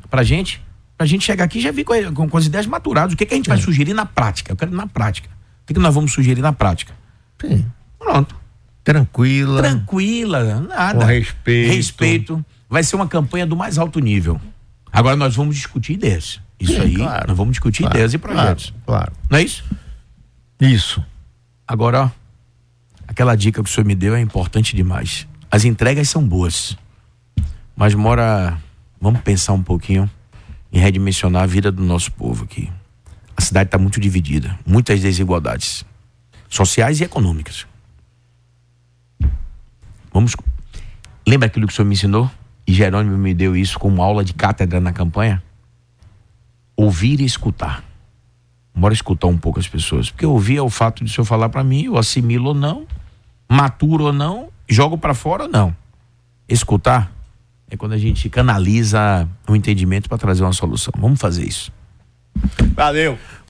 [SPEAKER 3] pra gente. Pra gente chegar aqui já vir com, com, as ideias maturadas. O que, que a gente vai sugerir na prática? Eu quero na prática. O que, que nós vamos sugerir na prática?
[SPEAKER 2] Sim.
[SPEAKER 3] Pronto.
[SPEAKER 2] Tranquila.
[SPEAKER 3] Tranquila, nada.
[SPEAKER 2] Com respeito.
[SPEAKER 3] Respeito. Vai ser uma campanha do mais alto nível. Agora nós vamos discutir ideias. Isso
[SPEAKER 2] Sim,
[SPEAKER 3] aí,
[SPEAKER 2] claro.
[SPEAKER 3] nós vamos discutir
[SPEAKER 2] Claro,
[SPEAKER 3] ideias e projetos.
[SPEAKER 2] Claro, claro.
[SPEAKER 3] Não é isso?
[SPEAKER 2] Isso.
[SPEAKER 3] Agora, ó, aquela dica que o senhor me deu é importante demais. As entregas são boas. Mas mora. Vamos pensar um pouquinho em redimensionar a vida do nosso povo aqui. A cidade está muito dividida, muitas desigualdades sociais e econômicas. Vamos. Lembra aquilo que o senhor me ensinou? E Jerônimo me deu isso como aula de cátedra na campanha? Ouvir e escutar. Bora escutar um pouco as pessoas. Porque ouvir é o fato de o senhor falar para mim, eu assimilo ou não, maturo ou não, jogo para fora ou não. Escutar é quando a gente canaliza o entendimento para trazer uma solução. Vamos fazer isso.
[SPEAKER 2] Valeu.